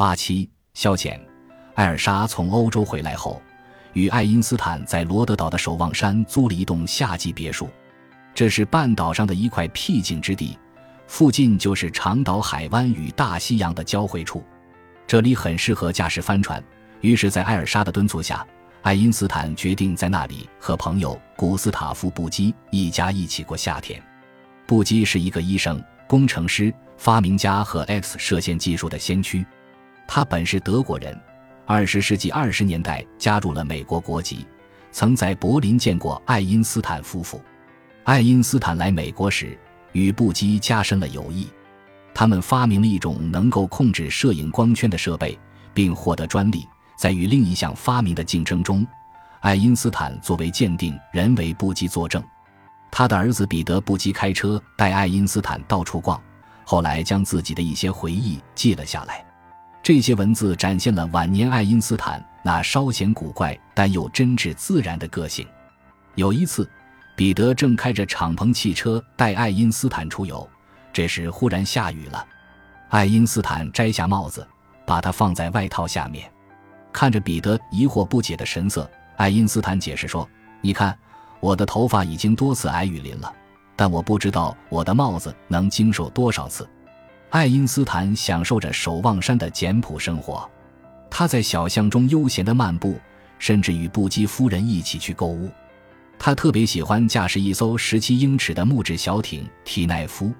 八七消遣。艾尔莎从欧洲回来后，与爱因斯坦在罗德岛的守望山租了一栋夏季别墅，这是半岛上的一块僻静之地，附近就是长岛海湾与大西洋的交汇处，这里很适合驾驶帆船。于是，在艾尔莎的敦促下，爱因斯坦决定在那里和朋友古斯塔夫·布基一家一起过夏天。布基是一个医生、工程师、发明家和 X 射线技术的先驱，他本是德国人。二十世纪二十年代加入了美国国籍，曾在柏林见过爱因斯坦夫妇。爱因斯坦来美国时与布基加深了友谊，他们发明了一种能够控制摄影光圈的设备，并获得专利。在与另一项发明的竞争中，爱因斯坦作为鉴定人为布基作证。他的儿子彼得·布基开车带爱因斯坦到处逛，后来将自己的一些回忆记了下来。这些文字展现了晚年爱因斯坦那稍显古怪但又真挚自然的个性。有一次，彼得正开着敞篷汽车带爱因斯坦出游，这时忽然下雨了。爱因斯坦摘下帽子，把它放在外套下面，看着彼得疑惑不解的神色，爱因斯坦解释说：“你看，我的头发已经多次挨雨淋了，但我不知道我的帽子能经受多少次。”爱因斯坦享受着守望山的简朴生活，他在小巷中悠闲地漫步，甚至与布基夫人一起去购物。他特别喜欢驾驶一艘十七英尺的木质小艇“提奈夫”，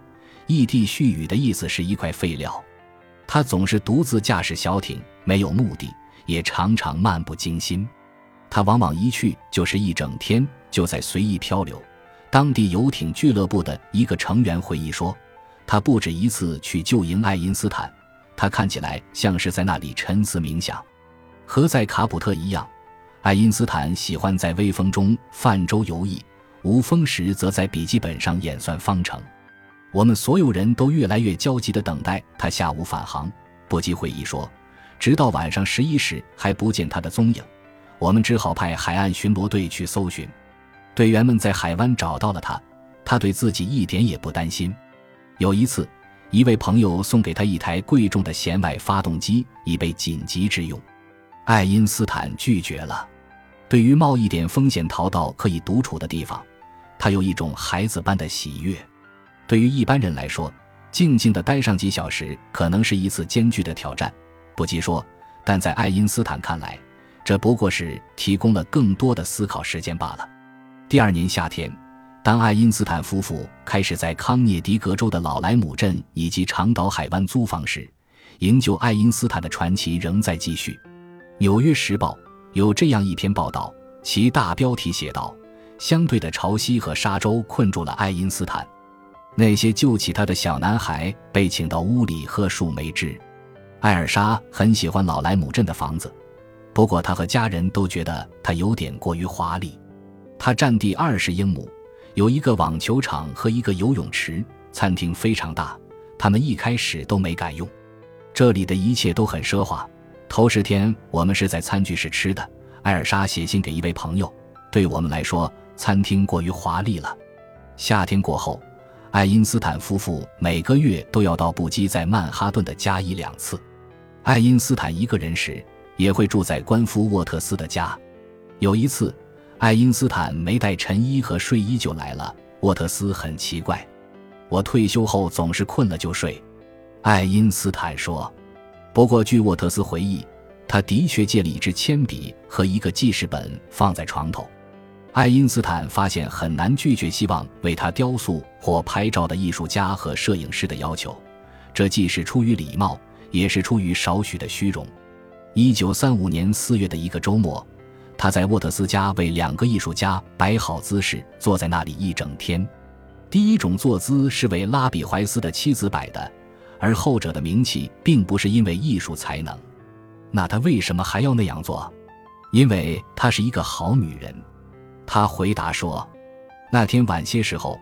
异地絮语的意思是一块废料。他总是独自驾驶小艇，没有目的，也常常漫不经心。他往往一去就是一整天，就在随意漂流。当地游艇俱乐部的一个成员回忆说。他不止一次去救营爱因斯坦，他看起来像是在那里沉思冥想。和在卡普特一样，爱因斯坦喜欢在微风中泛舟游弋，无风时则在笔记本上演算方程。我们所有人都越来越焦急地等待他下午返航。布基会议说，直到晚上十一时还不见他的踪影，我们只好派海岸巡逻队去搜寻。队员们在海湾找到了他，他对自己一点也不担心。有一次，一位朋友送给他一台贵重的弦外发动机，以备紧急之用。爱因斯坦拒绝了。对于冒一点风险逃到可以独处的地方，他有一种孩子般的喜悦。对于一般人来说，静静地待上几小时可能是一次艰巨的挑战。不及说，但在爱因斯坦看来，这不过是提供了更多的思考时间罢了。第二年夏天。当爱因斯坦夫妇开始在康涅狄格州的老莱姆镇以及长岛海湾租房时，营救爱因斯坦的传奇仍在继续。《纽约时报》有这样一篇报道，其大标题写道：“相对的潮汐和沙洲困住了爱因斯坦，那些救起他的小男孩被请到屋里喝树莓汁。”艾尔莎很喜欢老莱姆镇的房子，不过他和家人都觉得它有点过于华丽。它占地二十英亩。有一个网球场和一个游泳池，餐厅非常大。他们一开始都没敢用，这里的一切都很奢华。头十天我们是在餐具室吃的。艾尔莎写信给一位朋友，对我们来说，餐厅过于华丽了。夏天过后，爱因斯坦夫妇每个月都要到布基在曼哈顿的家一两次。爱因斯坦一个人时，也会住在官夫沃特斯的家。有一次。爱因斯坦没带衬衣和睡衣就来了。沃特斯很奇怪，我退休后总是困了就睡。爱因斯坦说。不过据沃特斯回忆，他的确借了一支铅笔和一个记事本放在床头。爱因斯坦发现很难拒绝希望为他雕塑或拍照的艺术家和摄影师的要求，这既是出于礼貌，也是出于少许的虚荣。一九三五年四月的一个周末。他在沃特斯家为两个艺术家摆好姿势，坐在那里一整天。第一种坐姿是为拉比怀斯的妻子摆的，而后者的名气并不是因为艺术才能。那他为什么还要那样做？因为她是一个好女人。他回答说：“那天晚些时候，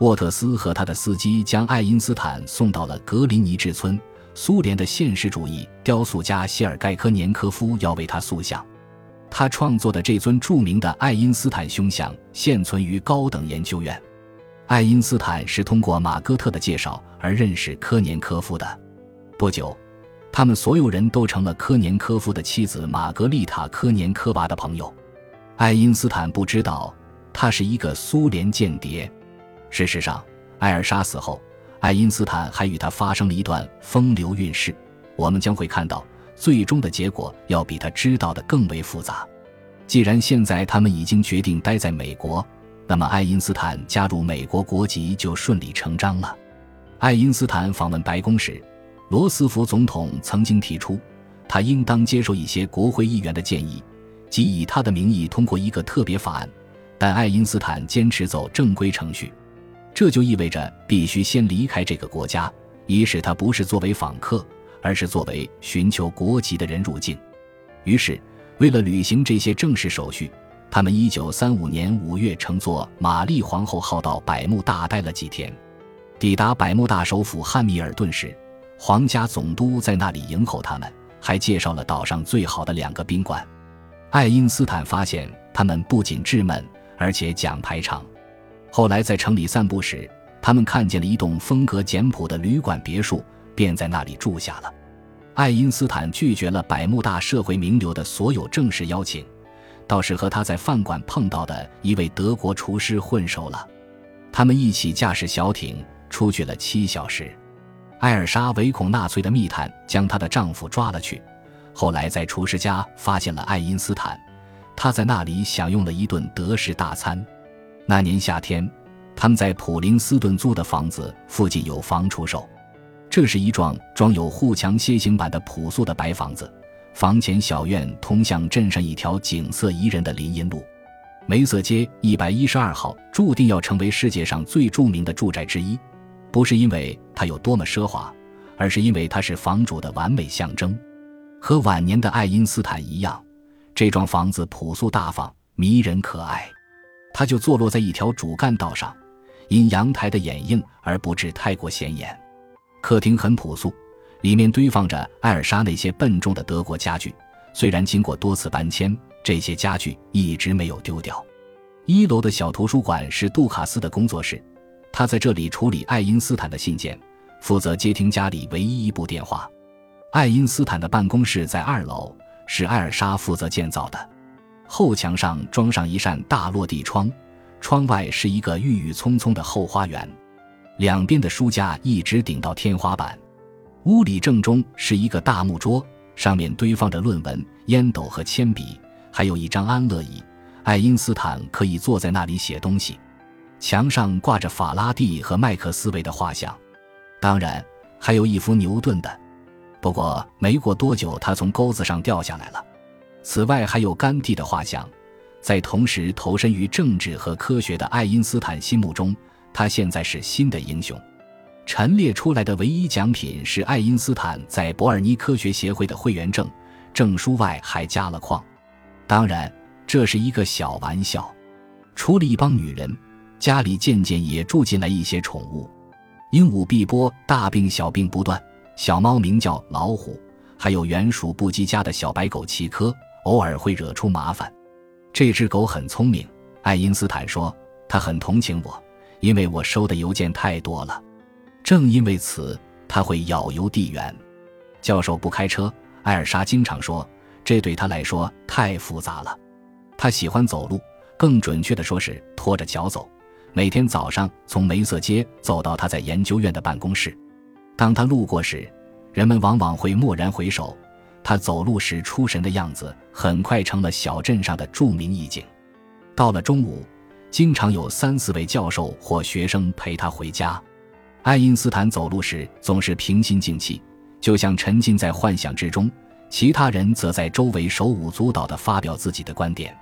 沃特斯和他的司机将爱因斯坦送到了格林尼治村。苏联的现实主义雕塑家谢尔盖科年科夫要为他塑像。”他创作的这尊著名的爱因斯坦胸像现存于高等研究院。爱因斯坦是通过马戈特的介绍而认识科年科夫的。不久，他们所有人都成了科年科夫的妻子玛格丽塔·科年科娃的朋友。爱因斯坦不知道他是一个苏联间谍。事实上，艾尔莎死后，爱因斯坦还与他发生了一段风流韵事。我们将会看到，最终的结果要比他知道的更为复杂。既然现在他们已经决定待在美国，那么爱因斯坦加入美国国籍就顺理成章了。爱因斯坦访问白宫时。罗斯福总统曾经提出，他应当接受一些国会议员的建议，即以他的名义通过一个特别法案。但爱因斯坦坚持走正规程序，这就意味着必须先离开这个国家，以使他不是作为访客，而是作为寻求国籍的人入境。于是，为了履行这些正式手续，他们1935年5月乘坐玛丽皇后号到百慕大待了几天。抵达百慕大首府汉密尔顿时，皇家总督在那里迎候他们，还介绍了岛上最好的两个宾馆。爱因斯坦发现他们不仅稚嫩，而且讲排场。后来在城里散步时，他们看见了一栋风格简朴的旅馆别墅，便在那里住下了。爱因斯坦拒绝了百慕大社会名流的所有正式邀请，倒是和他在饭馆碰到的一位德国厨师混熟了。他们一起驾驶小艇出去了七小时。艾尔莎唯恐纳粹的密探将她的丈夫抓了去，后来在厨师家发现了爱因斯坦，他在那里享用了一顿德式大餐。那年夏天，他们在普林斯顿租的房子附近有房出售，这是一幢装有护墙楔形板的朴素的白房子，房前小院通向镇上一条景色宜人的林荫路。梅瑟街一百一十二号注定要成为世界上最著名的住宅之一。不是因为它有多么奢华，而是因为它是房主的完美象征。和晚年的爱因斯坦一样，这幢房子朴素大方、迷人可爱。它就坐落在一条主干道上，因阳台的掩映而不致太过显眼。客厅很朴素，里面堆放着艾尔莎那些笨重的德国家具。虽然经过多次搬迁，这些家具一直没有丢掉。一楼的小图书馆是杜卡斯的工作室。他在这里处理爱因斯坦的信件，负责接听家里唯一一部电话。爱因斯坦的办公室在二楼，是艾尔莎负责建造的。后墙上装上一扇大落地窗，窗外是一个郁郁葱葱的后花园，两边的书架一直顶到天花板。屋里正中是一个大木桌，上面堆放着论文、烟斗和铅笔，还有一张安乐椅，爱因斯坦可以坐在那里写东西。墙上挂着法拉第和麦克斯韦的画像，当然还有一幅牛顿的。不过没过多久，他从钩子上掉下来了。此外，还有甘地的画像。在同时投身于政治和科学的爱因斯坦心目中，他现在是新的英雄。陈列出来的唯一奖品是爱因斯坦在伯尔尼科学协会的会员证，证书外还加了框。当然，这是一个小玩笑。除了一帮女人。家里渐渐也住进来一些宠物，鹦鹉碧波大病小病不断，小猫名叫老虎，还有原属布基家的小白狗奇科，偶尔会惹出麻烦。这只狗很聪明，爱因斯坦说，他很同情我，因为我收的邮件太多了。正因为此，他会咬邮递员。教授不开车，艾尔莎经常说，这对他来说太复杂了。他喜欢走路，更准确的说是拖着脚走。每天早上从梅瑟街走到他在研究院的办公室，当他路过时，人们往往会蓦然回首。他走路时出神的样子，很快成了小镇上的著名意境。到了中午，经常有三四位教授或学生陪他回家。爱因斯坦走路时总是平心静气，就像沉浸在幻想之中；其他人则在周围手舞足蹈地发表自己的观点。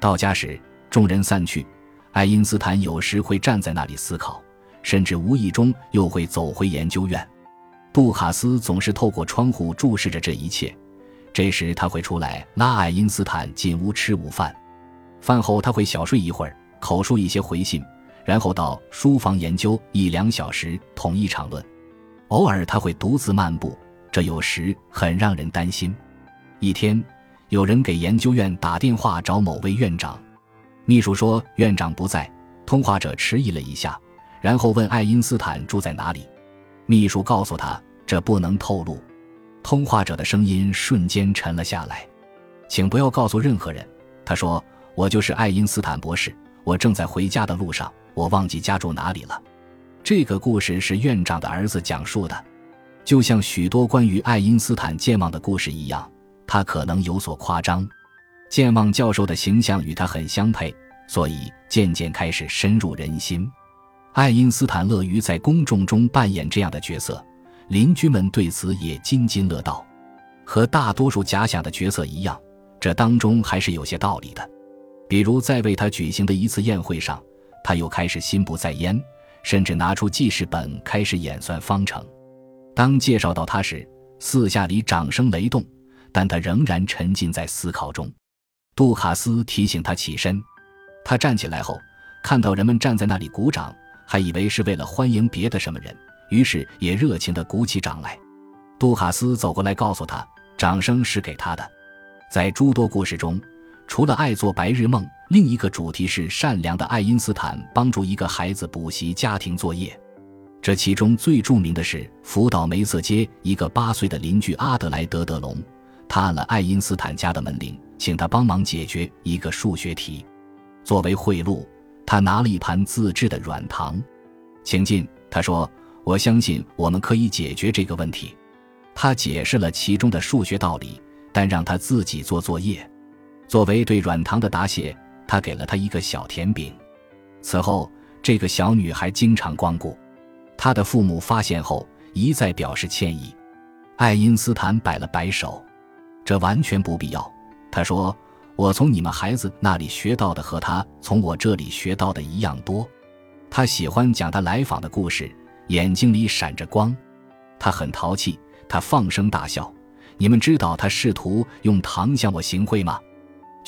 到家时，众人散去。爱因斯坦有时会站在那里思考，甚至无意中又会走回研究院。杜卡斯总是透过窗户注视着这一切，这时他会出来拉爱因斯坦进屋吃午饭。饭后他会小睡一会儿，口述一些回信，然后到书房研究一两小时，统一场论。偶尔他会独自漫步，这有时很让人担心。一天，有人给研究院打电话找某位院长。秘书说院长不在，通话者迟疑了一下，然后问爱因斯坦住在哪里。秘书告诉他这不能透露。通话者的声音瞬间沉了下来。请不要告诉任何人，他说：“我就是爱因斯坦博士，我正在回家的路上，我忘记家住哪里了。”这个故事是院长的儿子讲述的，就像许多关于爱因斯坦健忘的故事一样，他可能有所夸张。健忘教授的形象与他很相配，所以渐渐开始深入人心。爱因斯坦乐于在公众中扮演这样的角色，邻居们对此也津津乐道。和大多数假想的角色一样，这当中还是有些道理的。比如在为他举行的一次宴会上，他又开始心不在焉，甚至拿出记事本开始演算方程。当介绍到他时，四下里掌声雷动，但他仍然沉浸在思考中。杜卡斯提醒他起身，他站起来后，看到人们站在那里鼓掌，还以为是为了欢迎别的什么人，于是也热情地鼓起掌来。杜卡斯走过来告诉他，掌声是给他的。在诸多故事中，除了爱做白日梦，另一个主题是善良的爱因斯坦帮助一个孩子补习家庭作业。这其中最著名的是福岛梅瑟街一个八岁的邻居阿德莱德·德隆，他按了爱因斯坦家的门铃。请他帮忙解决一个数学题，作为贿赂，他拿了一盘自制的软糖。请进，他说：“我相信我们可以解决这个问题。”他解释了其中的数学道理，但让他自己做作业。作为对软糖的答谢，他给了她一个小甜饼。此后，这个小女孩经常光顾。她的父母发现后一再表示歉意。爱因斯坦摆了摆手：“这完全不必要。”他说：“我从你们孩子那里学到的和他从我这里学到的一样多。”他喜欢讲他来访的故事，眼睛里闪着光。他很淘气，他放声大笑。你们知道他试图用糖向我行贿吗？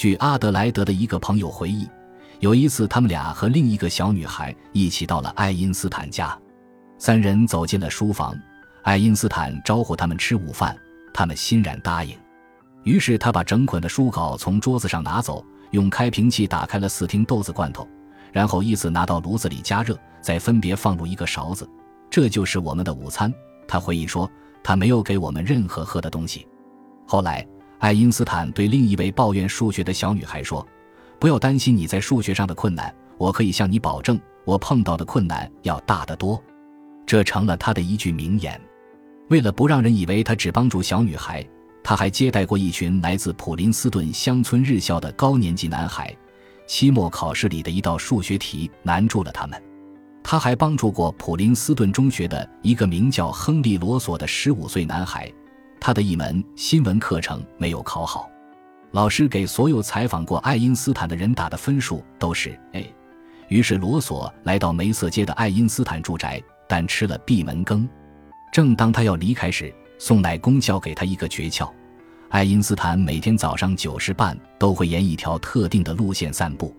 据阿德莱德的一个朋友回忆，有一次他们俩和另一个小女孩一起到了爱因斯坦家，三人走进了书房，爱因斯坦招呼他们吃午饭，他们欣然答应。于是他把整捆的书稿从桌子上拿走，用开瓶器打开了四听豆子罐头，然后依次拿到炉子里加热，再分别放入一个勺子。这就是我们的午餐。他回忆说：“他没有给我们任何喝的东西。”后来，爱因斯坦对另一位抱怨数学的小女孩说：“不要担心你在数学上的困难，我可以向你保证，我碰到的困难要大得多。”这成了他的一句名言。为了不让人以为他只帮助小女孩。他还接待过一群来自普林斯顿乡村日校的高年级男孩，期末考试里的一道数学题难住了他们。他还帮助过普林斯顿中学的一个名叫亨利·罗索的十五岁男孩，他的一门新闻课程没有考好，老师给所有采访过爱因斯坦的人打的分数都是 A。于是罗索来到梅瑟街的爱因斯坦住宅，但吃了闭门羹。正当他要离开时，送奶工教给他一个诀窍：爱因斯坦每天早上九时半都会沿一条特定的路线散步。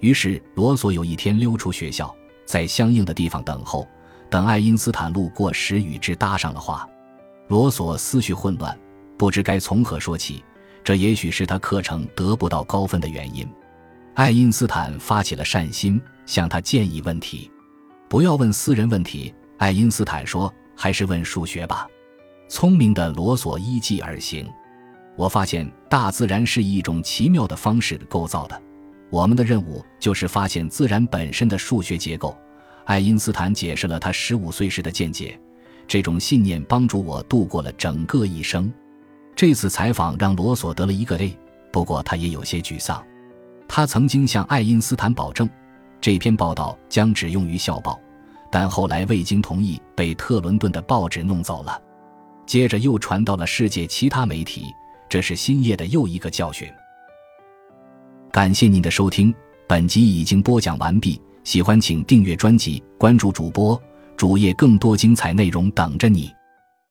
于是罗索有一天溜出学校，在相应的地方等候，等爱因斯坦路过时与之搭上了话。罗索思绪混乱，不知该从何说起。这也许是他课程得不到高分的原因。爱因斯坦发起了善心，向他建议问题：“不要问私人问题。”爱因斯坦说：“还是问数学吧。”聪明的罗索依计而行。我发现大自然是以一种奇妙的方式构造的，我们的任务就是发现自然本身的数学结构。爱因斯坦解释了他十五岁时的见解，这种信念帮助我度过了整个一生。这次采访让罗索得了一个 A，不过他也有些沮丧。他曾经向爱因斯坦保证，这篇报道将只用于校报，但后来未经同意被特伦顿的报纸弄走了。接着又传到了世界其他媒体，这是新叶的又一个教训。感谢您的收听，本集已经播讲完毕。喜欢请订阅专辑，关注主播主页，更多精彩内容等着你。